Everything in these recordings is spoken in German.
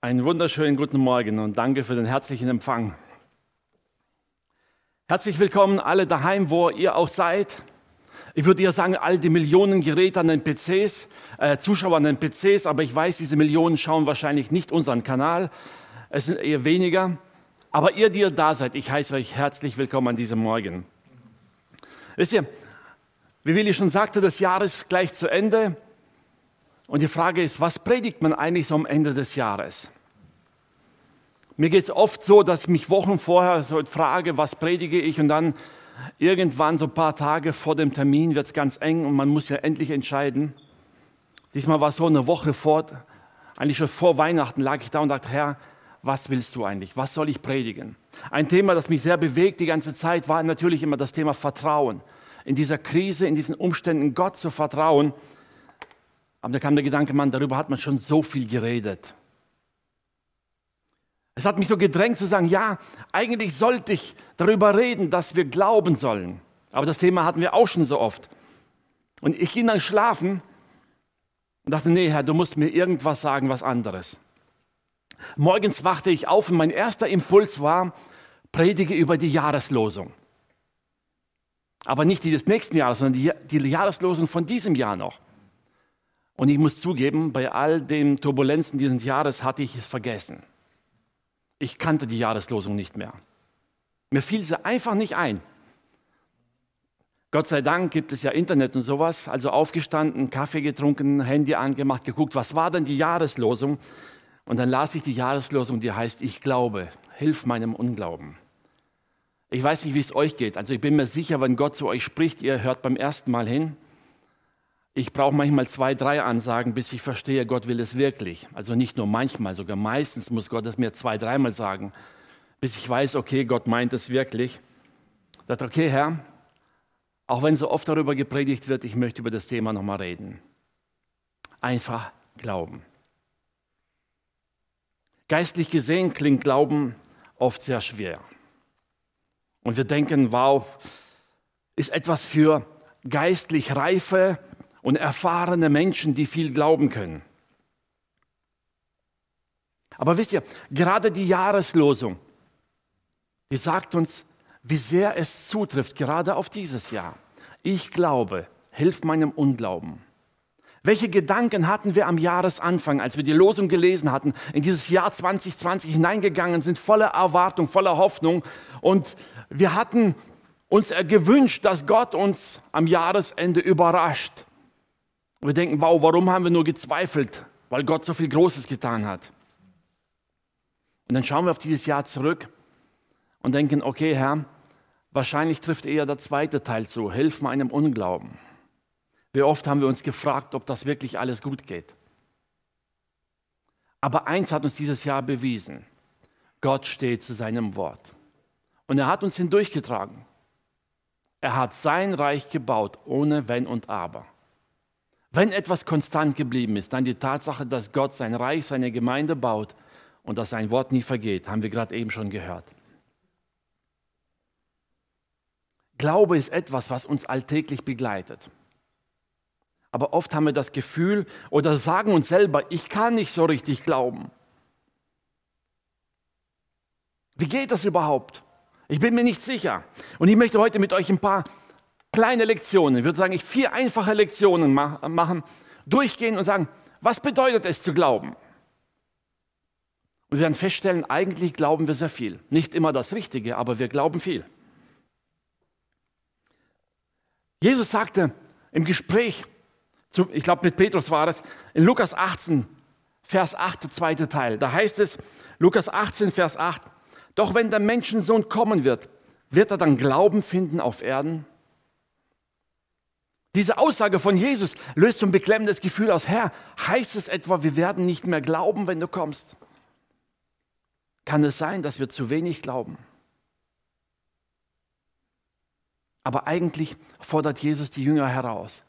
Einen wunderschönen guten Morgen und danke für den herzlichen Empfang. Herzlich willkommen alle daheim, wo ihr auch seid. Ich würde ja sagen, all die Millionen Geräte an den PCs, äh, Zuschauer an den PCs, aber ich weiß, diese Millionen schauen wahrscheinlich nicht unseren Kanal. Es sind eher weniger. Aber ihr, die ihr da seid, ich heiße euch herzlich willkommen an diesem Morgen. Wisst ihr, wie Willi schon sagte, das Jahr ist gleich zu Ende. Und die Frage ist, was predigt man eigentlich so am Ende des Jahres? Mir geht es oft so, dass ich mich Wochen vorher so frage, was predige ich und dann irgendwann so ein paar Tage vor dem Termin wird es ganz eng und man muss ja endlich entscheiden. Diesmal war es so eine Woche vor, eigentlich schon vor Weihnachten lag ich da und dachte, Herr, was willst du eigentlich? Was soll ich predigen? Ein Thema, das mich sehr bewegt die ganze Zeit, war natürlich immer das Thema Vertrauen. In dieser Krise, in diesen Umständen Gott zu vertrauen aber da kam der Gedanke, Mann, darüber hat man schon so viel geredet. Es hat mich so gedrängt zu sagen, ja, eigentlich sollte ich darüber reden, dass wir glauben sollen. Aber das Thema hatten wir auch schon so oft. Und ich ging dann schlafen und dachte, nee, Herr, du musst mir irgendwas sagen, was anderes. Morgens wachte ich auf und mein erster Impuls war, predige über die Jahreslosung. Aber nicht die des nächsten Jahres, sondern die, die Jahreslosung von diesem Jahr noch. Und ich muss zugeben, bei all den Turbulenzen dieses Jahres hatte ich es vergessen. Ich kannte die Jahreslosung nicht mehr. Mir fiel sie einfach nicht ein. Gott sei Dank gibt es ja Internet und sowas. Also aufgestanden, Kaffee getrunken, Handy angemacht, geguckt, was war denn die Jahreslosung? Und dann las ich die Jahreslosung, die heißt, ich glaube, hilf meinem Unglauben. Ich weiß nicht, wie es euch geht. Also ich bin mir sicher, wenn Gott zu euch spricht, ihr hört beim ersten Mal hin. Ich brauche manchmal zwei, drei Ansagen, bis ich verstehe, Gott will es wirklich. Also nicht nur manchmal, sogar meistens muss Gott es mir zwei, dreimal sagen, bis ich weiß, okay, Gott meint es wirklich. Ich dachte, okay, Herr, auch wenn so oft darüber gepredigt wird, ich möchte über das Thema nochmal reden. Einfach glauben. Geistlich gesehen klingt Glauben oft sehr schwer. Und wir denken, wow, ist etwas für geistlich reife und erfahrene Menschen, die viel glauben können. Aber wisst ihr, gerade die Jahreslosung, die sagt uns, wie sehr es zutrifft, gerade auf dieses Jahr. Ich glaube, hilf meinem Unglauben. Welche Gedanken hatten wir am Jahresanfang, als wir die Losung gelesen hatten, in dieses Jahr 2020 hineingegangen sind, voller Erwartung, voller Hoffnung. Und wir hatten uns gewünscht, dass Gott uns am Jahresende überrascht. Und wir denken, wow, warum haben wir nur gezweifelt? Weil Gott so viel Großes getan hat. Und dann schauen wir auf dieses Jahr zurück und denken, okay, Herr, wahrscheinlich trifft eher der zweite Teil zu. Hilf meinem Unglauben. Wie oft haben wir uns gefragt, ob das wirklich alles gut geht. Aber eins hat uns dieses Jahr bewiesen. Gott steht zu seinem Wort. Und er hat uns hindurchgetragen. Er hat sein Reich gebaut, ohne Wenn und Aber. Wenn etwas konstant geblieben ist, dann die Tatsache, dass Gott sein Reich, seine Gemeinde baut und dass sein Wort nie vergeht, haben wir gerade eben schon gehört. Glaube ist etwas, was uns alltäglich begleitet. Aber oft haben wir das Gefühl oder sagen uns selber, ich kann nicht so richtig glauben. Wie geht das überhaupt? Ich bin mir nicht sicher. Und ich möchte heute mit euch ein paar kleine Lektionen, ich würde sagen, ich vier einfache Lektionen machen, durchgehen und sagen, was bedeutet es zu glauben? Und wir werden feststellen, eigentlich glauben wir sehr viel. Nicht immer das Richtige, aber wir glauben viel. Jesus sagte im Gespräch, ich glaube mit Petrus war es, in Lukas 18, Vers 8, der zweite Teil, da heißt es, Lukas 18, Vers 8, doch wenn der Menschensohn kommen wird, wird er dann Glauben finden auf Erden? Diese Aussage von Jesus löst so ein beklemmendes Gefühl aus. Herr, heißt es etwa, wir werden nicht mehr glauben, wenn du kommst? Kann es sein, dass wir zu wenig glauben? Aber eigentlich fordert Jesus die Jünger heraus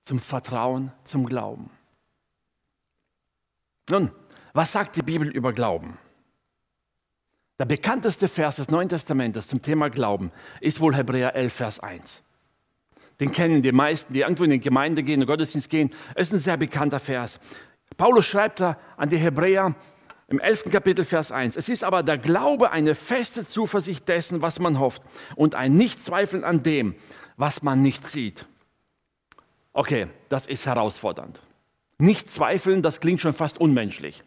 zum Vertrauen, zum Glauben. Nun, was sagt die Bibel über Glauben? Der bekannteste Vers des Neuen Testamentes zum Thema Glauben ist wohl Hebräer 11, Vers 1. Den kennen die meisten, die irgendwo in die Gemeinde gehen, in den Gottesdienst gehen. Es ist ein sehr bekannter Vers. Paulus schreibt da an die Hebräer, Im 11. Kapitel, Vers 1. Es ist aber der Glaube eine feste Zuversicht dessen, was man hofft und ein Nichtzweifeln an dem, was man nicht sieht. Okay, das ist herausfordernd. Nicht zweifeln, das klingt schon fast unmenschlich.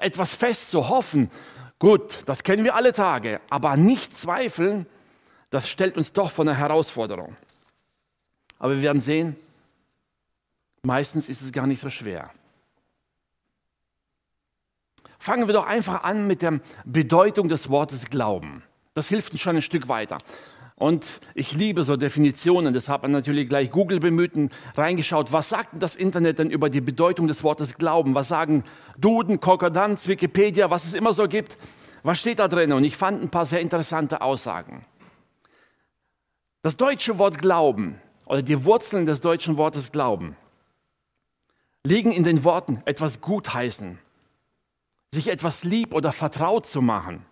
Etwas fest zu hoffen, gut, das kennen wir alle Tage, aber nicht zweifeln, das stellt uns doch vor eine Herausforderung. Aber wir werden sehen, meistens ist es gar nicht so schwer. Fangen wir doch einfach an mit der Bedeutung des Wortes Glauben. Das hilft uns schon ein Stück weiter. Und ich liebe so Definitionen, deshalb habe ich natürlich gleich Google bemüht und reingeschaut, was sagt das Internet denn über die Bedeutung des Wortes Glauben? Was sagen Duden, Konkordanz, Wikipedia, was es immer so gibt? Was steht da drin? Und ich fand ein paar sehr interessante Aussagen. Das deutsche Wort Glauben oder die Wurzeln des deutschen Wortes Glauben liegen in den Worten etwas gutheißen, sich etwas lieb oder vertraut zu machen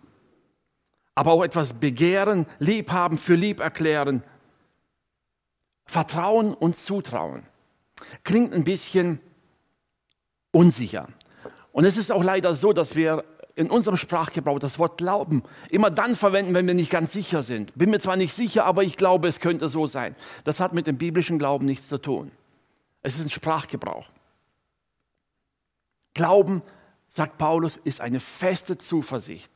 aber auch etwas begehren, lieb haben, für lieb erklären. Vertrauen und Zutrauen. Klingt ein bisschen unsicher. Und es ist auch leider so, dass wir in unserem Sprachgebrauch das Wort Glauben immer dann verwenden, wenn wir nicht ganz sicher sind. Bin mir zwar nicht sicher, aber ich glaube, es könnte so sein. Das hat mit dem biblischen Glauben nichts zu tun. Es ist ein Sprachgebrauch. Glauben, sagt Paulus, ist eine feste Zuversicht,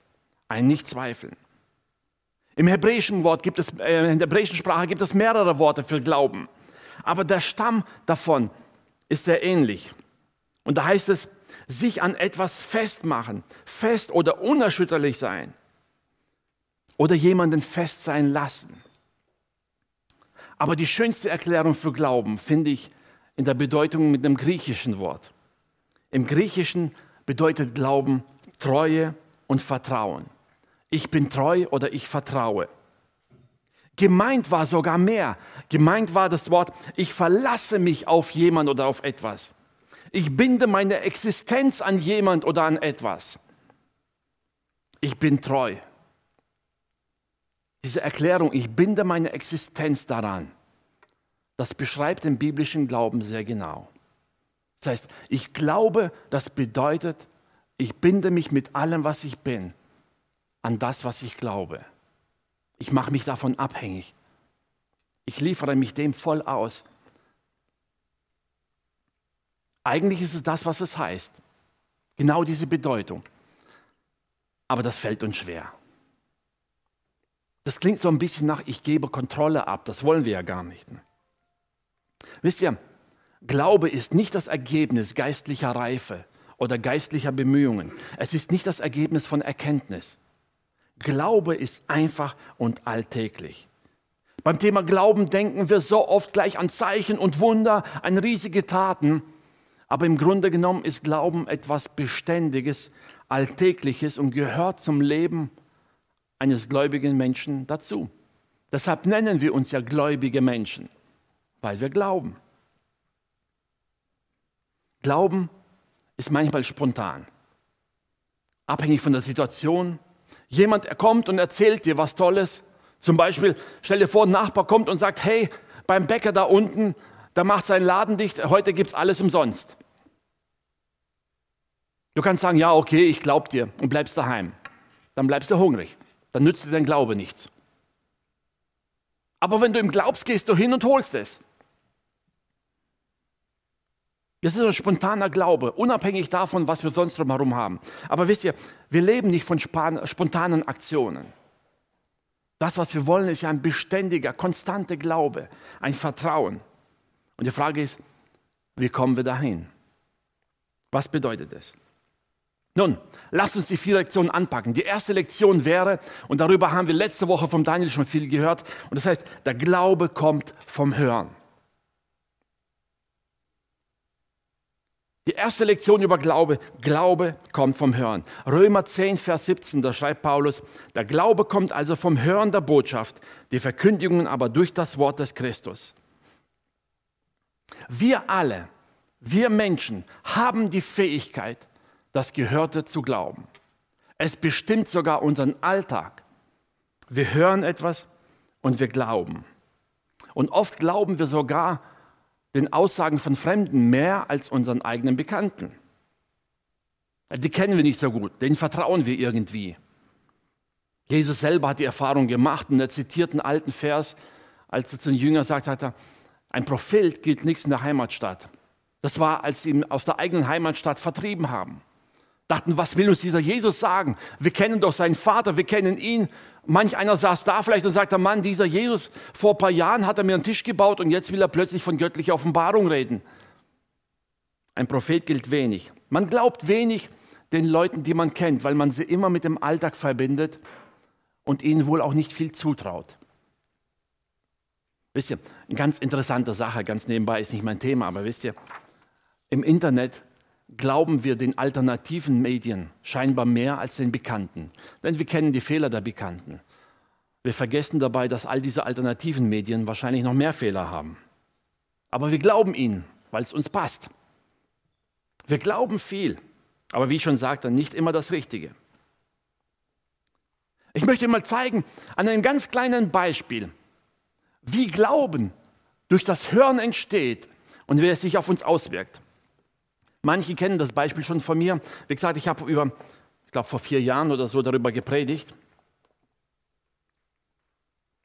ein Nichtzweifeln. Im hebräischen Wort gibt es, äh, in der hebräischen Sprache gibt es mehrere Worte für Glauben. Aber der Stamm davon ist sehr ähnlich. Und da heißt es, sich an etwas festmachen, fest oder unerschütterlich sein. Oder jemanden fest sein lassen. Aber die schönste Erklärung für Glauben finde ich in der Bedeutung mit dem griechischen Wort. Im Griechischen bedeutet Glauben Treue und Vertrauen ich bin treu oder ich vertraue. Gemeint war sogar mehr. Gemeint war das Wort, ich verlasse mich auf jemand oder auf etwas. Ich binde meine Existenz an jemand oder an etwas. Ich bin treu. Diese Erklärung, ich binde meine Existenz daran, das beschreibt den biblischen Glauben sehr genau. Das heißt, ich glaube, das bedeutet, ich binde mich mit allem, was ich bin, an das, was ich glaube. Ich mache mich davon abhängig. Ich liefere mich dem voll aus. Eigentlich ist es das, was es heißt. Genau diese Bedeutung. Aber das fällt uns schwer. Das klingt so ein bisschen nach, ich gebe Kontrolle ab. Das wollen wir ja gar nicht. Wisst ihr, Glaube ist nicht das Ergebnis geistlicher Reife oder geistlicher Bemühungen. Es ist nicht das Ergebnis von Erkenntnis. Glaube ist einfach und alltäglich. Beim Thema Glauben denken wir so oft gleich an Zeichen und Wunder, an riesige Taten. Aber im Grunde genommen ist Glauben etwas Beständiges, Alltägliches und gehört zum Leben eines gläubigen Menschen dazu. Deshalb nennen wir uns ja gläubige Menschen, weil wir glauben. Glauben ist manchmal spontan, abhängig von der Situation, Jemand kommt und erzählt dir was Tolles. Zum Beispiel, stell dir vor, ein Nachbar kommt und sagt, hey, beim Bäcker da unten, da macht sein Laden dicht, heute gibt es alles umsonst. Du kannst sagen, ja, okay, ich glaub dir und bleibst daheim. Dann bleibst du hungrig. Dann nützt dir dein Glaube nichts. Aber wenn du ihm glaubst, gehst du hin und holst es. Das ist ein spontaner Glaube, unabhängig davon, was wir sonst drumherum haben. Aber wisst ihr, wir leben nicht von spontanen Aktionen. Das, was wir wollen, ist ja ein beständiger, konstanter Glaube, ein Vertrauen. Und die Frage ist, wie kommen wir dahin? Was bedeutet das? Nun, lasst uns die vier Lektionen anpacken. Die erste Lektion wäre, und darüber haben wir letzte Woche vom Daniel schon viel gehört, und das heißt, der Glaube kommt vom Hören. Die erste Lektion über Glaube, Glaube kommt vom Hören. Römer 10, Vers 17, da schreibt Paulus, der Glaube kommt also vom Hören der Botschaft, die Verkündigungen aber durch das Wort des Christus. Wir alle, wir Menschen haben die Fähigkeit, das Gehörte zu glauben. Es bestimmt sogar unseren Alltag. Wir hören etwas und wir glauben. Und oft glauben wir sogar, den Aussagen von Fremden mehr als unseren eigenen Bekannten. Die kennen wir nicht so gut, denen vertrauen wir irgendwie. Jesus selber hat die Erfahrung gemacht und er zitiert einen alten Vers, als er zu den Jüngern sagt, sagt er, ein Prophet gilt nichts in der Heimatstadt. Das war, als sie ihn aus der eigenen Heimatstadt vertrieben haben. Dachten, was will uns dieser Jesus sagen? Wir kennen doch seinen Vater, wir kennen ihn. Manch einer saß da vielleicht und sagte, Mann, dieser Jesus, vor ein paar Jahren hat er mir einen Tisch gebaut und jetzt will er plötzlich von göttlicher Offenbarung reden. Ein Prophet gilt wenig. Man glaubt wenig den Leuten, die man kennt, weil man sie immer mit dem Alltag verbindet und ihnen wohl auch nicht viel zutraut. Wisst ihr, eine ganz interessante Sache, ganz nebenbei ist nicht mein Thema, aber wisst ihr, im Internet glauben wir den alternativen Medien scheinbar mehr als den bekannten. Denn wir kennen die Fehler der Bekannten. Wir vergessen dabei, dass all diese alternativen Medien wahrscheinlich noch mehr Fehler haben. Aber wir glauben ihnen, weil es uns passt. Wir glauben viel, aber wie ich schon sagte, nicht immer das Richtige. Ich möchte mal zeigen, an einem ganz kleinen Beispiel, wie Glauben durch das Hören entsteht und wie es sich auf uns auswirkt. Manche kennen das Beispiel schon von mir. Wie gesagt, ich habe über, ich glaube vor vier Jahren oder so darüber gepredigt.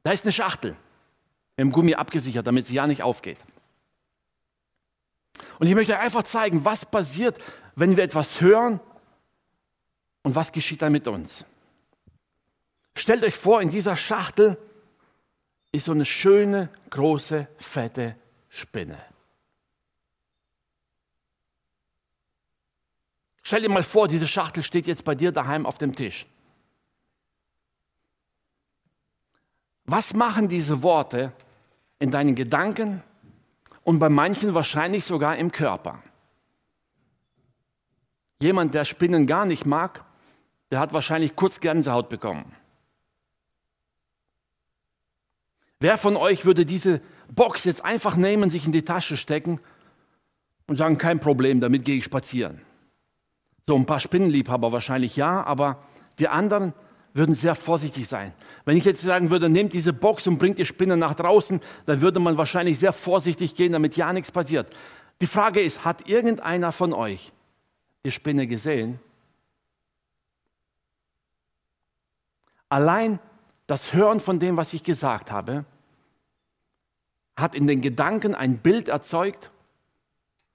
Da ist eine Schachtel dem Gummi abgesichert, damit sie ja nicht aufgeht. Und ich möchte einfach zeigen, was passiert, wenn wir etwas hören und was geschieht dann mit uns. Stellt euch vor, in dieser Schachtel ist so eine schöne, große, fette Spinne. Stell dir mal vor, diese Schachtel steht jetzt bei dir daheim auf dem Tisch. Was machen diese Worte in deinen Gedanken und bei manchen wahrscheinlich sogar im Körper? Jemand, der Spinnen gar nicht mag, der hat wahrscheinlich kurz Gänsehaut bekommen. Wer von euch würde diese Box jetzt einfach nehmen, sich in die Tasche stecken und sagen, kein Problem, damit gehe ich spazieren? So ein paar Spinnenliebhaber wahrscheinlich ja, aber die anderen würden sehr vorsichtig sein. Wenn ich jetzt sagen würde, nehmt diese Box und bringt die Spinne nach draußen, dann würde man wahrscheinlich sehr vorsichtig gehen, damit ja nichts passiert. Die Frage ist, hat irgendeiner von euch die Spinne gesehen? Allein das Hören von dem, was ich gesagt habe, hat in den Gedanken ein Bild erzeugt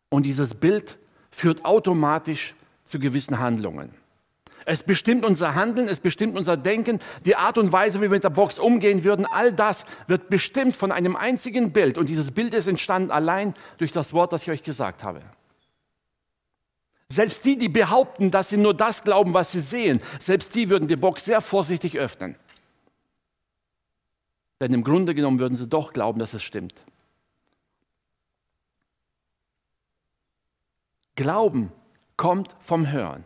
und dieses Bild führt automatisch zu gewissen Handlungen. Es bestimmt unser Handeln, es bestimmt unser Denken, die Art und Weise, wie wir mit der Box umgehen würden. All das wird bestimmt von einem einzigen Bild. Und dieses Bild ist entstanden allein durch das Wort, das ich euch gesagt habe. Selbst die, die behaupten, dass sie nur das glauben, was sie sehen, selbst die würden die Box sehr vorsichtig öffnen. Denn im Grunde genommen würden sie doch glauben, dass es stimmt. Glauben kommt vom Hören.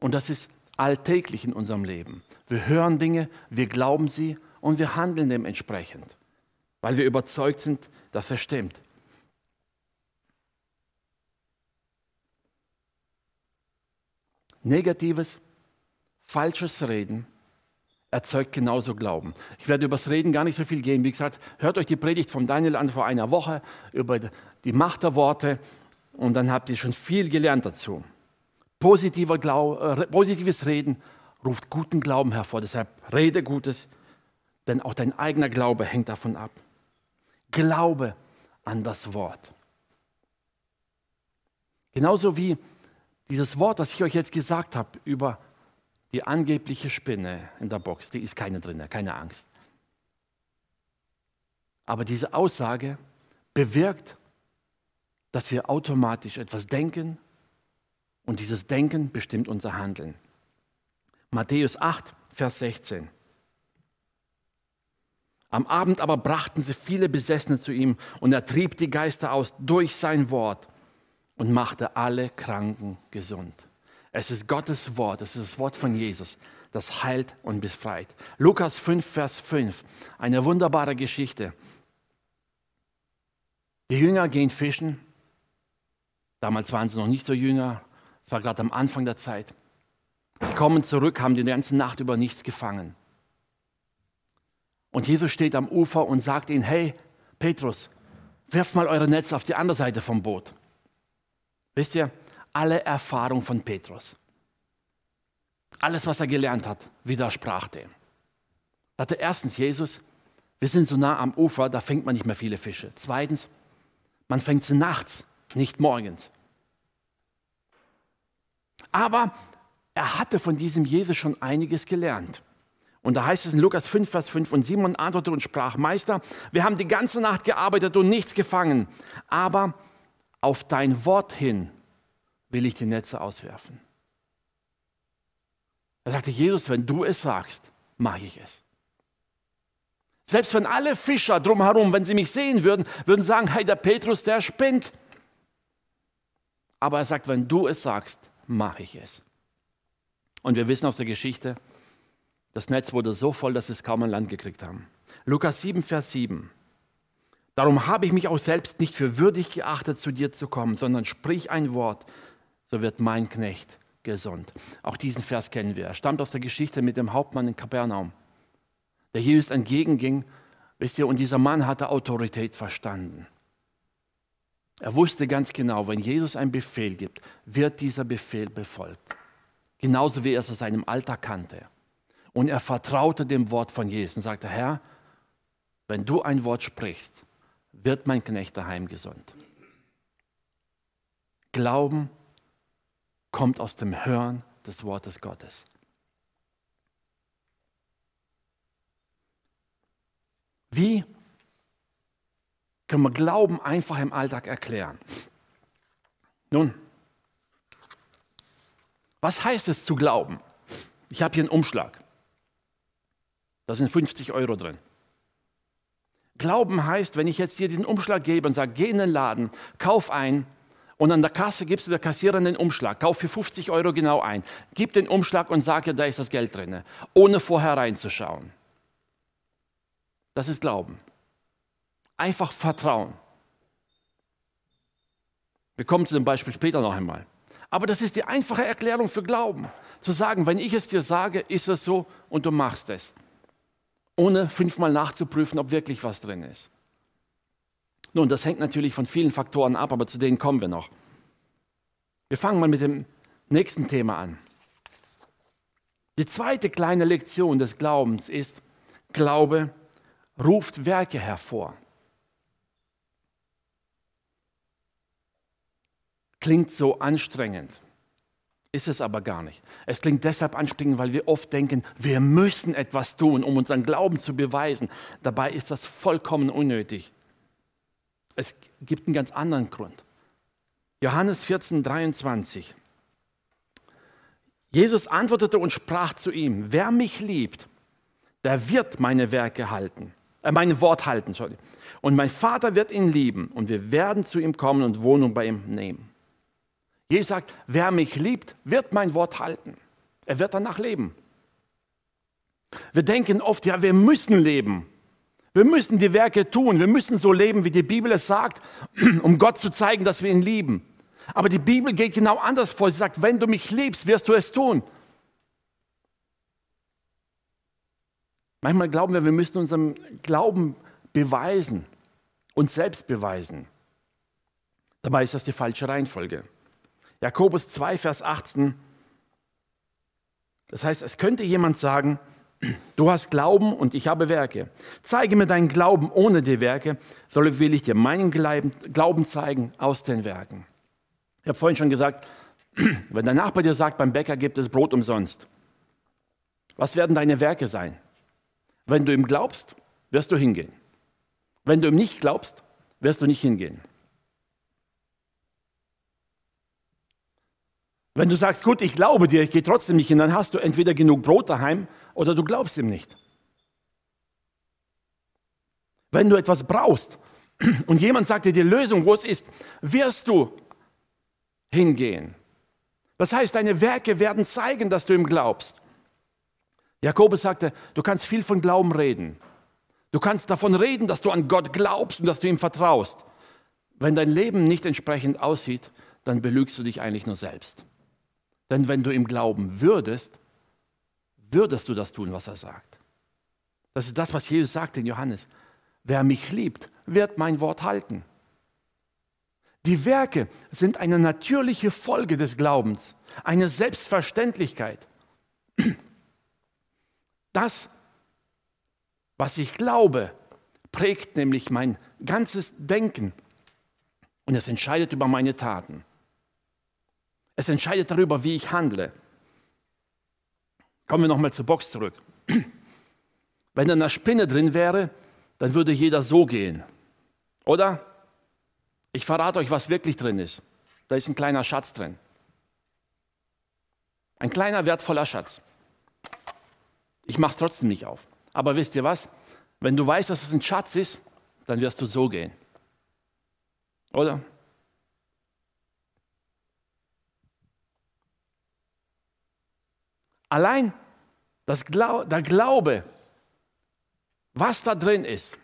Und das ist alltäglich in unserem Leben. Wir hören Dinge, wir glauben sie und wir handeln dementsprechend, weil wir überzeugt sind, dass es stimmt. Negatives, falsches Reden erzeugt genauso Glauben. Ich werde über das Reden gar nicht so viel gehen. Wie gesagt, hört euch die Predigt von Daniel an vor einer Woche über die Macht der Worte und dann habt ihr schon viel gelernt dazu. Positiver Glau äh, positives Reden ruft guten Glauben hervor. Deshalb rede Gutes, denn auch dein eigener Glaube hängt davon ab. Glaube an das Wort. Genauso wie dieses Wort, das ich euch jetzt gesagt habe über die angebliche Spinne in der Box, die ist keine drin, keine Angst. Aber diese Aussage bewirkt dass wir automatisch etwas denken und dieses Denken bestimmt unser Handeln. Matthäus 8, Vers 16. Am Abend aber brachten sie viele Besessene zu ihm und er trieb die Geister aus durch sein Wort und machte alle Kranken gesund. Es ist Gottes Wort, es ist das Wort von Jesus, das heilt und befreit. Lukas 5, Vers 5, eine wunderbare Geschichte. Die Jünger gehen fischen Damals waren sie noch nicht so jünger, es war gerade am Anfang der Zeit. Sie kommen zurück, haben die ganze Nacht über nichts gefangen. Und Jesus steht am Ufer und sagt ihnen, hey, Petrus, werft mal eure Netze auf die andere Seite vom Boot. Wisst ihr, alle Erfahrung von Petrus. Alles, was er gelernt hat, widersprach dem. Da hatte erstens Jesus, wir sind so nah am Ufer, da fängt man nicht mehr viele Fische. Zweitens, man fängt sie nachts, nicht morgens. Aber er hatte von diesem Jesus schon einiges gelernt. Und da heißt es in Lukas 5, Vers 5, und Simon antwortete und sprach, Meister, wir haben die ganze Nacht gearbeitet und nichts gefangen, aber auf dein Wort hin will ich die Netze auswerfen. Da sagte Jesus, wenn du es sagst, mache ich es. Selbst wenn alle Fischer drumherum, wenn sie mich sehen würden, würden sagen, hey, der Petrus, der spinnt. Aber er sagt, wenn du es sagst, mache ich es. Und wir wissen aus der Geschichte, das Netz wurde so voll, dass es kaum ein Land gekriegt haben. Lukas 7, Vers 7. Darum habe ich mich auch selbst nicht für würdig geachtet, zu dir zu kommen, sondern sprich ein Wort, so wird mein Knecht gesund. Auch diesen Vers kennen wir. Er stammt aus der Geschichte mit dem Hauptmann in Kapernaum, der Jesus entgegenging, wisst ihr, und dieser Mann hatte Autorität verstanden. Er wusste ganz genau, wenn Jesus einen Befehl gibt, wird dieser Befehl befolgt. Genauso wie er es aus seinem Alter kannte. Und er vertraute dem Wort von Jesus und sagte, Herr, wenn du ein Wort sprichst, wird mein Knecht daheim gesund. Glauben kommt aus dem Hören des Wortes Gottes. Wie können wir Glauben einfach im Alltag erklären? Nun, was heißt es zu glauben? Ich habe hier einen Umschlag. Da sind 50 Euro drin. Glauben heißt, wenn ich jetzt hier diesen Umschlag gebe und sage, geh in den Laden, kauf ein und an der Kasse gibst du der Kassiererin den Umschlag, kauf für 50 Euro genau ein, gib den Umschlag und sag ihr, da ist das Geld drin, ohne vorher reinzuschauen. Das ist Glauben. Einfach Vertrauen. Wir kommen zu dem Beispiel später noch einmal. Aber das ist die einfache Erklärung für Glauben. Zu sagen, wenn ich es dir sage, ist es so und du machst es ohne fünfmal nachzuprüfen, ob wirklich was drin ist. Nun, das hängt natürlich von vielen Faktoren ab, aber zu denen kommen wir noch. Wir fangen mal mit dem nächsten Thema an. Die zweite kleine Lektion des Glaubens ist, Glaube ruft Werke hervor. Klingt so anstrengend. Ist es aber gar nicht. Es klingt deshalb anstrengend, weil wir oft denken, wir müssen etwas tun, um unseren Glauben zu beweisen. Dabei ist das vollkommen unnötig. Es gibt einen ganz anderen Grund. Johannes 14, 23. Jesus antwortete und sprach zu ihm, wer mich liebt, der wird meine Werke halten, äh, mein Wort halten, sorry. Und mein Vater wird ihn lieben und wir werden zu ihm kommen und Wohnung bei ihm nehmen. Jesus sagt, wer mich liebt, wird mein Wort halten. Er wird danach leben. Wir denken oft, ja, wir müssen leben. Wir müssen die Werke tun. Wir müssen so leben, wie die Bibel es sagt, um Gott zu zeigen, dass wir ihn lieben. Aber die Bibel geht genau anders vor. Sie sagt, wenn du mich liebst, wirst du es tun. Manchmal glauben wir, wir müssen unserem Glauben beweisen, uns selbst beweisen. Dabei ist das die falsche Reihenfolge. Jakobus 2, Vers 18. Das heißt, es könnte jemand sagen, du hast Glauben und ich habe Werke. Zeige mir deinen Glauben ohne die Werke, so will ich dir meinen Glauben zeigen aus den Werken. Ich habe vorhin schon gesagt, wenn dein Nachbar dir sagt, beim Bäcker gibt es Brot umsonst, was werden deine Werke sein? Wenn du ihm glaubst, wirst du hingehen. Wenn du ihm nicht glaubst, wirst du nicht hingehen. Wenn du sagst, gut, ich glaube dir, ich gehe trotzdem nicht hin, dann hast du entweder genug Brot daheim oder du glaubst ihm nicht. Wenn du etwas brauchst und jemand sagt dir die Lösung, wo es ist, wirst du hingehen. Das heißt, deine Werke werden zeigen, dass du ihm glaubst. Jakobus sagte, du kannst viel von Glauben reden. Du kannst davon reden, dass du an Gott glaubst und dass du ihm vertraust. Wenn dein Leben nicht entsprechend aussieht, dann belügst du dich eigentlich nur selbst. Denn wenn du ihm glauben würdest, würdest du das tun, was er sagt. Das ist das, was Jesus sagt in Johannes. Wer mich liebt, wird mein Wort halten. Die Werke sind eine natürliche Folge des Glaubens, eine Selbstverständlichkeit. Das, was ich glaube, prägt nämlich mein ganzes Denken und es entscheidet über meine Taten. Es entscheidet darüber, wie ich handle. Kommen wir nochmal zur Box zurück. Wenn da eine Spinne drin wäre, dann würde jeder so gehen. Oder? Ich verrate euch, was wirklich drin ist. Da ist ein kleiner Schatz drin. Ein kleiner wertvoller Schatz. Ich mache es trotzdem nicht auf. Aber wisst ihr was? Wenn du weißt, dass es ein Schatz ist, dann wirst du so gehen. Oder? Allein das Glau der Glaube, was da drin ist,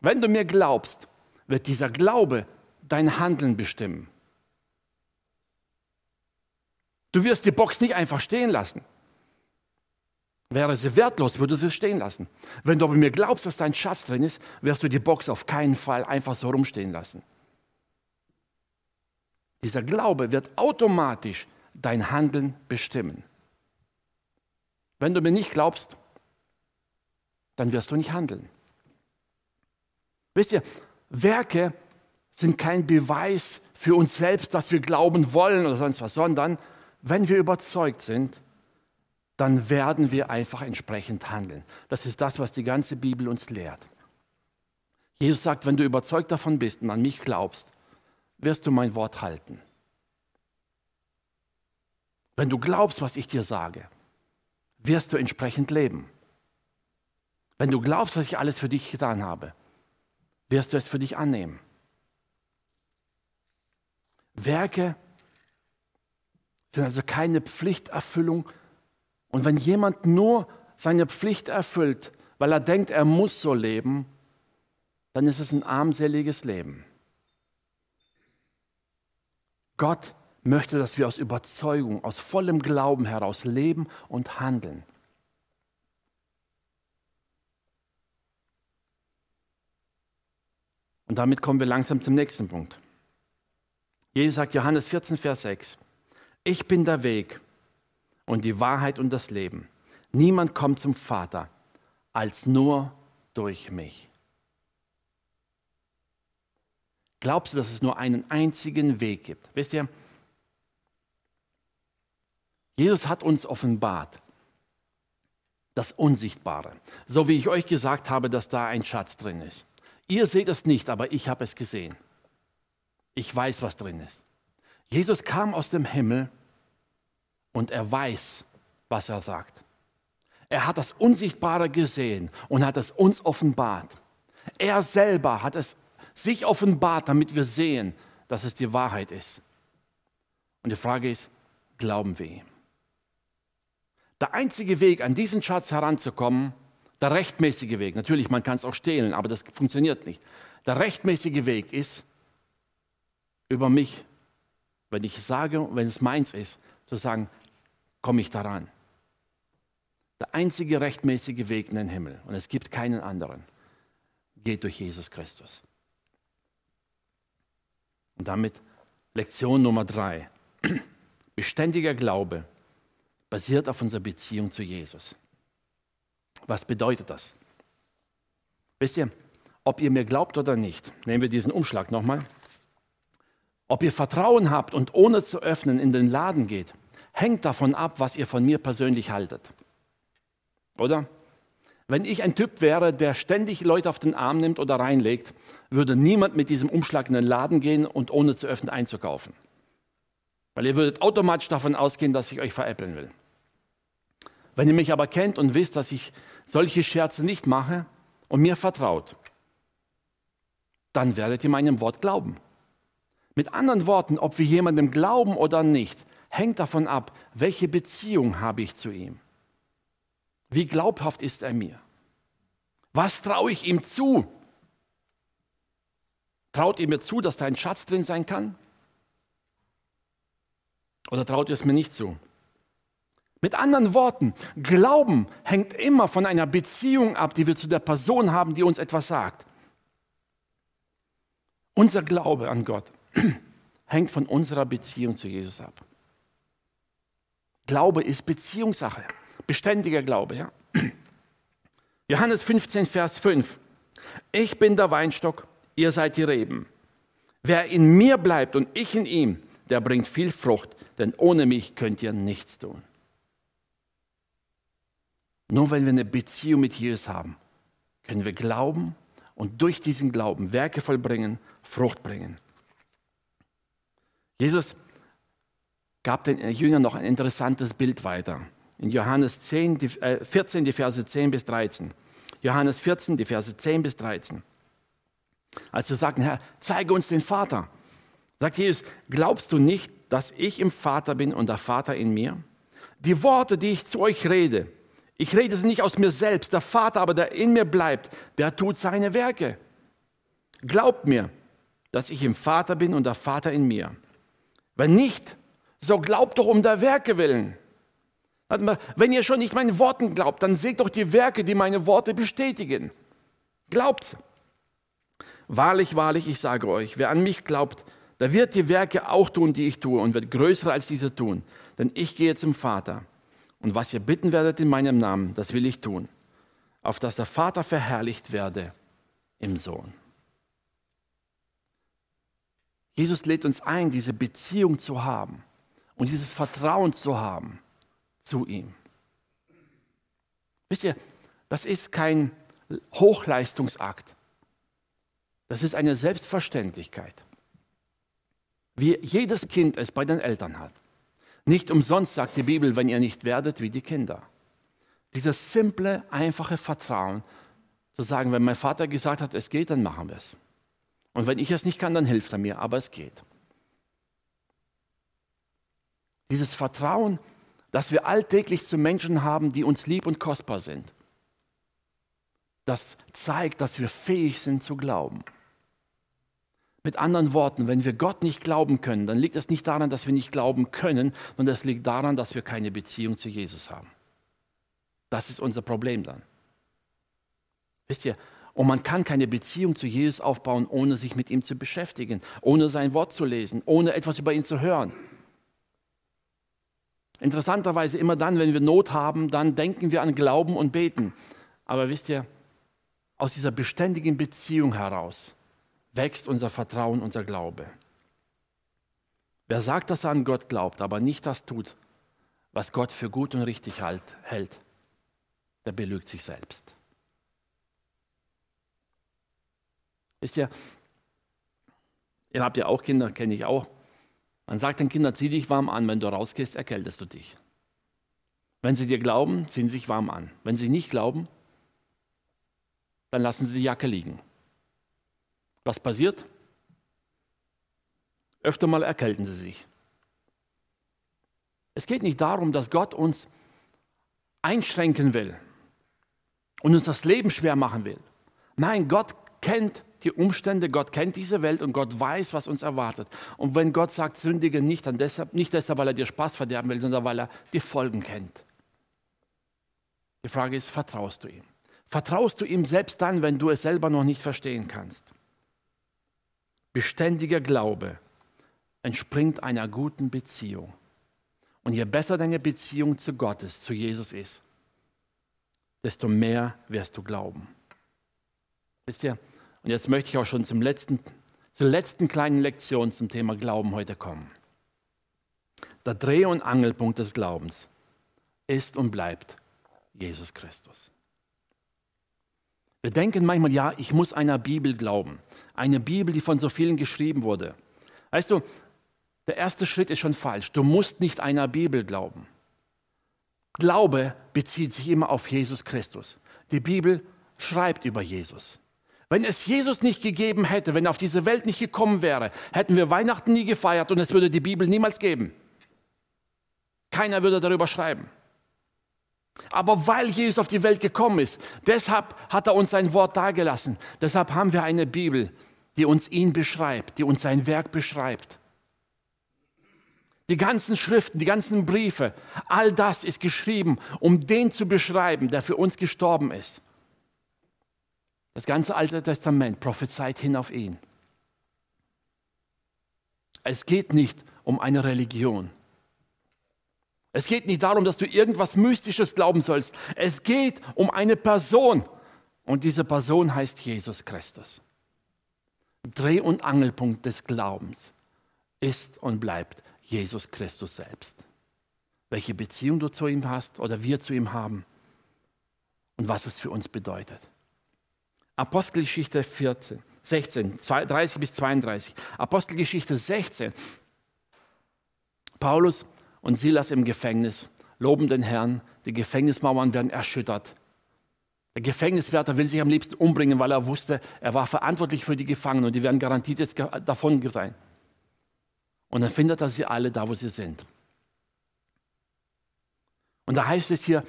wenn du mir glaubst, wird dieser Glaube dein Handeln bestimmen. Du wirst die Box nicht einfach stehen lassen. Wäre sie wertlos, würde sie stehen lassen. Wenn du aber mir glaubst, dass dein Schatz drin ist, wirst du die Box auf keinen Fall einfach so rumstehen lassen. Dieser Glaube wird automatisch dein Handeln bestimmen. Wenn du mir nicht glaubst, dann wirst du nicht handeln. Wisst ihr, Werke sind kein Beweis für uns selbst, dass wir glauben wollen oder sonst was, sondern wenn wir überzeugt sind, dann werden wir einfach entsprechend handeln. Das ist das, was die ganze Bibel uns lehrt. Jesus sagt, wenn du überzeugt davon bist und an mich glaubst, wirst du mein Wort halten. Wenn du glaubst, was ich dir sage, wirst du entsprechend leben. Wenn du glaubst, dass ich alles für dich getan habe, wirst du es für dich annehmen. Werke sind also keine Pflichterfüllung. Und wenn jemand nur seine Pflicht erfüllt, weil er denkt, er muss so leben, dann ist es ein armseliges Leben. Gott möchte, dass wir aus Überzeugung, aus vollem Glauben heraus leben und handeln. Und damit kommen wir langsam zum nächsten Punkt. Jesus sagt Johannes 14, Vers 6, ich bin der Weg und die Wahrheit und das Leben. Niemand kommt zum Vater als nur durch mich. Glaubst du, dass es nur einen einzigen Weg gibt? Wisst ihr, Jesus hat uns offenbart das Unsichtbare. So wie ich euch gesagt habe, dass da ein Schatz drin ist. Ihr seht es nicht, aber ich habe es gesehen. Ich weiß, was drin ist. Jesus kam aus dem Himmel und er weiß, was er sagt. Er hat das Unsichtbare gesehen und hat es uns offenbart. Er selber hat es sich offenbart, damit wir sehen, dass es die Wahrheit ist. Und die Frage ist, glauben wir ihm? Der einzige Weg, an diesen Schatz heranzukommen, der rechtmäßige Weg, natürlich, man kann es auch stehlen, aber das funktioniert nicht. Der rechtmäßige Weg ist, über mich, wenn ich sage, wenn es meins ist, zu sagen, komme ich daran. Der einzige rechtmäßige Weg in den Himmel, und es gibt keinen anderen, geht durch Jesus Christus. Und damit Lektion Nummer drei. Beständiger Glaube basiert auf unserer Beziehung zu Jesus. Was bedeutet das? Wisst ihr, ob ihr mir glaubt oder nicht, nehmen wir diesen Umschlag nochmal. Ob ihr Vertrauen habt und ohne zu öffnen in den Laden geht, hängt davon ab, was ihr von mir persönlich haltet. Oder? Wenn ich ein Typ wäre, der ständig Leute auf den Arm nimmt oder reinlegt, würde niemand mit diesem Umschlag in den Laden gehen und ohne zu öffnen einzukaufen. Weil ihr würdet automatisch davon ausgehen, dass ich euch veräppeln will. Wenn ihr mich aber kennt und wisst, dass ich solche Scherze nicht mache und mir vertraut, dann werdet ihr meinem Wort glauben. Mit anderen Worten, ob wir jemandem glauben oder nicht, hängt davon ab, welche Beziehung habe ich zu ihm. Wie glaubhaft ist er mir? Was traue ich ihm zu? Traut ihr mir zu, dass da ein Schatz drin sein kann? Oder traut ihr es mir nicht zu? Mit anderen Worten, Glauben hängt immer von einer Beziehung ab, die wir zu der Person haben, die uns etwas sagt. Unser Glaube an Gott hängt von unserer Beziehung zu Jesus ab. Glaube ist Beziehungssache, beständiger Glaube. Ja? Johannes 15, Vers 5. Ich bin der Weinstock, ihr seid die Reben. Wer in mir bleibt und ich in ihm, der bringt viel Frucht, denn ohne mich könnt ihr nichts tun. Nur wenn wir eine Beziehung mit Jesus haben, können wir glauben und durch diesen Glauben Werke vollbringen, Frucht bringen. Jesus gab den Jüngern noch ein interessantes Bild weiter. In Johannes 10, 14, die Verse 10 bis 13. Johannes 14, die Verse 10 bis 13. Als sie sagten, Herr, zeige uns den Vater. Sagt Jesus, glaubst du nicht, dass ich im Vater bin und der Vater in mir? Die Worte, die ich zu euch rede, ich rede sie nicht aus mir selbst, der Vater aber, der in mir bleibt, der tut seine Werke. Glaubt mir, dass ich im Vater bin und der Vater in mir. Wenn nicht, so glaubt doch um der Werke willen. Wenn ihr schon nicht meinen Worten glaubt, dann seht doch die Werke, die meine Worte bestätigen. Glaubt. Wahrlich, wahrlich, ich sage euch, wer an mich glaubt, der wird die Werke auch tun, die ich tue, und wird größere als diese tun. Denn ich gehe zum Vater. Und was ihr bitten werdet in meinem Namen, das will ich tun, auf dass der Vater verherrlicht werde im Sohn. Jesus lädt uns ein, diese Beziehung zu haben und dieses Vertrauen zu haben zu ihm. Wisst ihr, das ist kein Hochleistungsakt. Das ist eine Selbstverständlichkeit, wie jedes Kind es bei den Eltern hat. Nicht umsonst sagt die Bibel, wenn ihr nicht werdet wie die Kinder. Dieses simple, einfache Vertrauen, zu sagen, wenn mein Vater gesagt hat, es geht, dann machen wir es. Und wenn ich es nicht kann, dann hilft er mir, aber es geht. Dieses Vertrauen, das wir alltäglich zu Menschen haben, die uns lieb und kostbar sind, das zeigt, dass wir fähig sind zu glauben. Mit anderen Worten, wenn wir Gott nicht glauben können, dann liegt es nicht daran, dass wir nicht glauben können, sondern es liegt daran, dass wir keine Beziehung zu Jesus haben. Das ist unser Problem dann. Wisst ihr, und man kann keine Beziehung zu Jesus aufbauen, ohne sich mit ihm zu beschäftigen, ohne sein Wort zu lesen, ohne etwas über ihn zu hören. Interessanterweise immer dann, wenn wir Not haben, dann denken wir an Glauben und Beten. Aber wisst ihr, aus dieser beständigen Beziehung heraus wächst unser Vertrauen, unser Glaube. Wer sagt, dass er an Gott glaubt, aber nicht das tut, was Gott für gut und richtig halt, hält, der belügt sich selbst. Wisst ihr, ihr habt ja auch Kinder, kenne ich auch. Man sagt den Kindern, zieh dich warm an, wenn du rausgehst, erkältest du dich. Wenn sie dir glauben, ziehen sie sich warm an. Wenn sie nicht glauben, dann lassen sie die Jacke liegen. Was passiert? Öfter mal erkälten sie sich. Es geht nicht darum, dass Gott uns einschränken will und uns das Leben schwer machen will. Nein, Gott kennt die Umstände, Gott kennt diese Welt und Gott weiß, was uns erwartet. Und wenn Gott sagt, sündige nicht, dann deshalb, nicht deshalb, weil er dir Spaß verderben will, sondern weil er die Folgen kennt. Die Frage ist, vertraust du ihm? Vertraust du ihm selbst dann, wenn du es selber noch nicht verstehen kannst? Beständiger Glaube entspringt einer guten Beziehung. Und je besser deine Beziehung zu Gott ist, zu Jesus ist, desto mehr wirst du glauben. Wisst ihr, und jetzt möchte ich auch schon zum letzten, zur letzten kleinen Lektion zum Thema Glauben heute kommen. Der Dreh- und Angelpunkt des Glaubens ist und bleibt Jesus Christus. Wir denken manchmal, ja, ich muss einer Bibel glauben. Eine Bibel, die von so vielen geschrieben wurde. Weißt du, der erste Schritt ist schon falsch. Du musst nicht einer Bibel glauben. Glaube bezieht sich immer auf Jesus Christus. Die Bibel schreibt über Jesus. Wenn es Jesus nicht gegeben hätte, wenn er auf diese Welt nicht gekommen wäre, hätten wir Weihnachten nie gefeiert und es würde die Bibel niemals geben. Keiner würde darüber schreiben. Aber weil Jesus auf die Welt gekommen ist, deshalb hat er uns sein Wort dargelassen. Deshalb haben wir eine Bibel, die uns ihn beschreibt, die uns sein Werk beschreibt. Die ganzen Schriften, die ganzen Briefe, all das ist geschrieben, um den zu beschreiben, der für uns gestorben ist. Das ganze Alte Testament prophezeit hin auf ihn. Es geht nicht um eine Religion. Es geht nicht darum, dass du irgendwas Mystisches glauben sollst. Es geht um eine Person. Und diese Person heißt Jesus Christus. Dreh- und Angelpunkt des Glaubens ist und bleibt Jesus Christus selbst. Welche Beziehung du zu ihm hast oder wir zu ihm haben und was es für uns bedeutet. Apostelgeschichte 14, 16, 30 bis 32. Apostelgeschichte 16. Paulus und Silas im Gefängnis loben den Herrn. Die Gefängnismauern werden erschüttert. Der Gefängniswärter will sich am liebsten umbringen, weil er wusste, er war verantwortlich für die Gefangenen und die werden garantiert jetzt davon sein. Und dann findet er sie alle da, wo sie sind. Und da heißt es hier,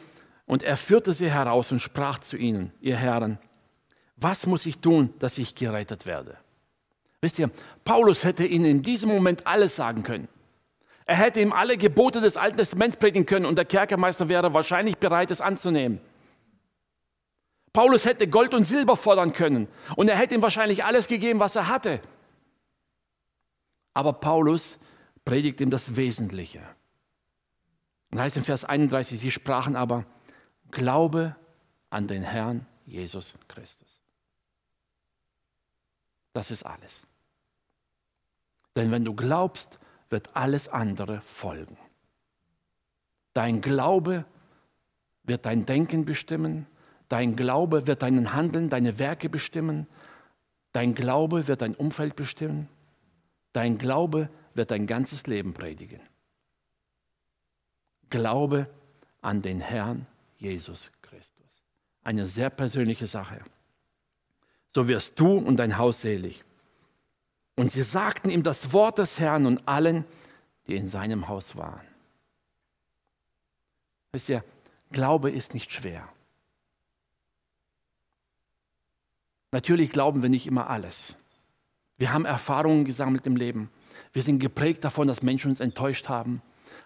und er führte sie heraus und sprach zu ihnen, ihr Herren, was muss ich tun, dass ich gerettet werde? Wisst ihr, Paulus hätte ihnen in diesem Moment alles sagen können. Er hätte ihm alle Gebote des Alten Testaments predigen können und der Kerkermeister wäre wahrscheinlich bereit, es anzunehmen. Paulus hätte Gold und Silber fordern können und er hätte ihm wahrscheinlich alles gegeben, was er hatte. Aber Paulus predigt ihm das Wesentliche. Und heißt in Vers 31, sie sprachen aber, Glaube an den Herrn Jesus Christus. Das ist alles. Denn wenn du glaubst, wird alles andere folgen. Dein Glaube wird dein Denken bestimmen, dein Glaube wird deinen Handeln, deine Werke bestimmen, dein Glaube wird dein Umfeld bestimmen, dein Glaube wird dein ganzes Leben predigen. Glaube an den Herrn Jesus Christus. Eine sehr persönliche Sache. So wirst du und dein Haus selig. Und sie sagten ihm das Wort des Herrn und allen, die in seinem Haus waren. Wisst ihr, Glaube ist nicht schwer. Natürlich glauben wir nicht immer alles. Wir haben Erfahrungen gesammelt im Leben. Wir sind geprägt davon, dass Menschen uns enttäuscht haben.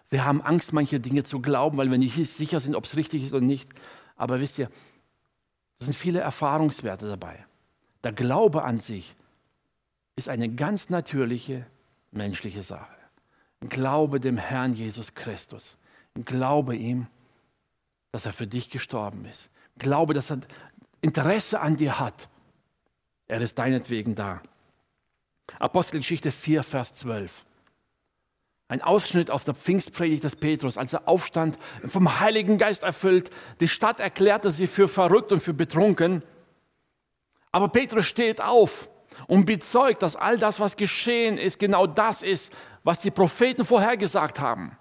Wir haben Angst, manche Dinge zu glauben, weil wir nicht sicher sind, ob es richtig ist oder nicht. Aber wisst ihr, es sind viele Erfahrungswerte dabei. Der Glaube an sich ist eine ganz natürliche menschliche Sache. Glaube dem Herrn Jesus Christus. Glaube ihm, dass er für dich gestorben ist. Glaube, dass er Interesse an dir hat. Er ist deinetwegen da. Apostelgeschichte 4, Vers 12. Ein Ausschnitt aus der Pfingstpredigt des Petrus, als er aufstand, vom Heiligen Geist erfüllt. Die Stadt erklärte sie für verrückt und für betrunken. Aber Petrus steht auf und bezeugt, dass all das, was geschehen ist, genau das ist, was die Propheten vorhergesagt haben.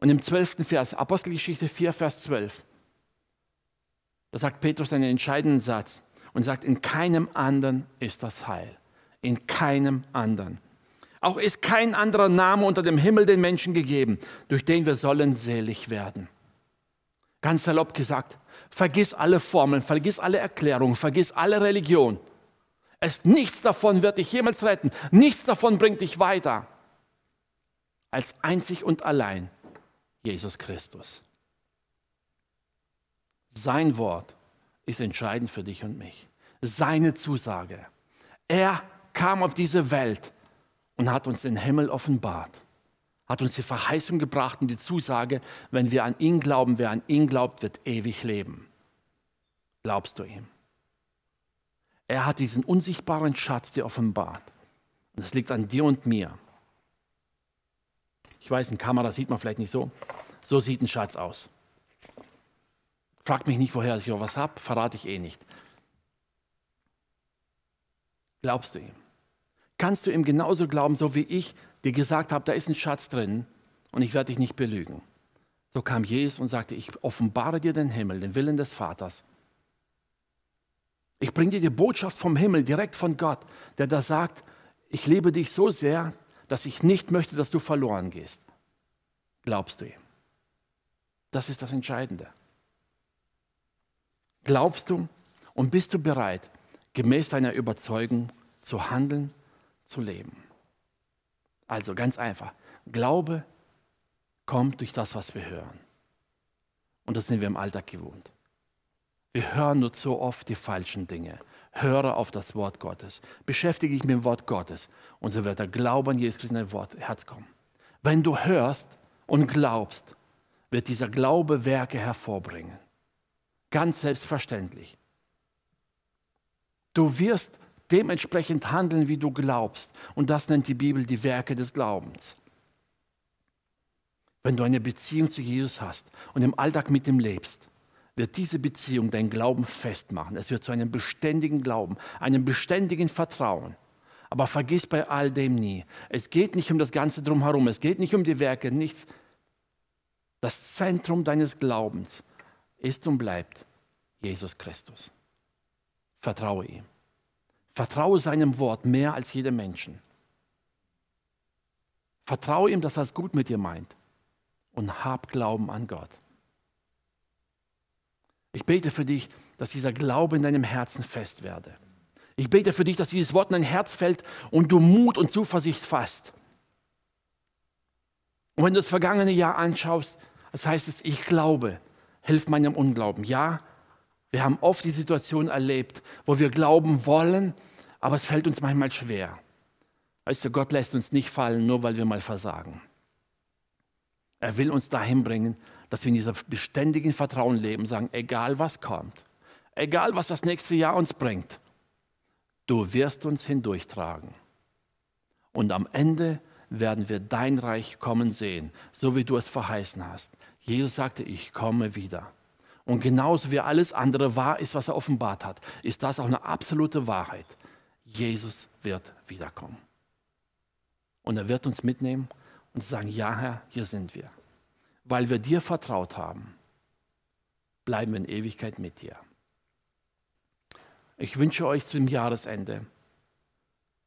Und im zwölften Vers, Apostelgeschichte 4, Vers 12, da sagt Petrus einen entscheidenden Satz und sagt, in keinem anderen ist das Heil. In keinem anderen. Auch ist kein anderer Name unter dem Himmel den Menschen gegeben, durch den wir sollen selig werden. Ganz salopp gesagt, vergiss alle Formeln, vergiss alle Erklärungen, vergiss alle Religion. Es, nichts davon wird dich jemals retten. Nichts davon bringt dich weiter. Als einzig und allein Jesus Christus. Sein Wort ist entscheidend für dich und mich. Seine Zusage. Er kam auf diese Welt und hat uns den Himmel offenbart. Hat uns die Verheißung gebracht und die Zusage, wenn wir an ihn glauben, wer an ihn glaubt, wird ewig leben. Glaubst du ihm? Er hat diesen unsichtbaren Schatz dir offenbart. Und es liegt an dir und mir. Ich weiß, in Kamera sieht man vielleicht nicht so. So sieht ein Schatz aus. Fragt mich nicht, woher ich auch was habe, verrate ich eh nicht. Glaubst du ihm? Kannst du ihm genauso glauben, so wie ich dir gesagt habe, da ist ein Schatz drin und ich werde dich nicht belügen. So kam Jesus und sagte, ich offenbare dir den Himmel, den Willen des Vaters. Ich bringe dir die Botschaft vom Himmel, direkt von Gott, der da sagt, ich liebe dich so sehr, dass ich nicht möchte, dass du verloren gehst. Glaubst du ihm? Das ist das Entscheidende. Glaubst du und bist du bereit, gemäß deiner Überzeugung zu handeln, zu leben? Also ganz einfach. Glaube kommt durch das, was wir hören. Und das sind wir im Alltag gewohnt. Wir hören nur zu oft die falschen Dinge. Höre auf das Wort Gottes. Beschäftige dich mit dem Wort Gottes. Und so wird der Glaube an Jesus Christus in dein Wort, Herz kommen. Wenn du hörst und glaubst, wird dieser Glaube Werke hervorbringen. Ganz selbstverständlich. Du wirst dementsprechend handeln, wie du glaubst. Und das nennt die Bibel die Werke des Glaubens. Wenn du eine Beziehung zu Jesus hast und im Alltag mit ihm lebst, wird diese Beziehung deinen Glauben festmachen. Es wird zu einem beständigen Glauben, einem beständigen Vertrauen. Aber vergiss bei all dem nie, es geht nicht um das Ganze drumherum, es geht nicht um die Werke, nichts. Das Zentrum deines Glaubens ist und bleibt Jesus Christus. Vertraue ihm. Vertraue seinem Wort mehr als jedem Menschen. Vertraue ihm, dass er es gut mit dir meint. Und hab Glauben an Gott. Ich bete für dich, dass dieser Glaube in deinem Herzen fest werde. Ich bete für dich, dass dieses Wort in dein Herz fällt und du Mut und Zuversicht fasst. Und wenn du das vergangene Jahr anschaust, das heißt es, ich glaube, hilf meinem Unglauben. Ja, wir haben oft die Situation erlebt, wo wir glauben wollen, aber es fällt uns manchmal schwer. Weißt du, Gott lässt uns nicht fallen, nur weil wir mal versagen. Er will uns dahin bringen, dass wir in dieser beständigen Vertrauen leben, sagen, egal was kommt, egal was das nächste Jahr uns bringt, du wirst uns hindurchtragen. Und am Ende werden wir dein Reich kommen sehen, so wie du es verheißen hast. Jesus sagte, ich komme wieder. Und genauso wie alles andere wahr ist, was er offenbart hat, ist das auch eine absolute Wahrheit. Jesus wird wiederkommen. Und er wird uns mitnehmen und sagen, ja Herr, hier sind wir. Weil wir dir vertraut haben, bleiben wir in Ewigkeit mit dir. Ich wünsche euch zum Jahresende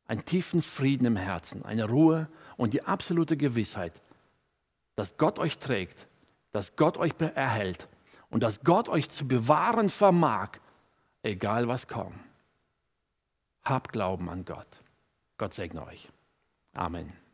einen tiefen Frieden im Herzen, eine Ruhe und die absolute Gewissheit, dass Gott euch trägt, dass Gott euch erhält und dass Gott euch zu bewahren vermag, egal was kommt. Habt Glauben an Gott. Gott segne euch. Amen.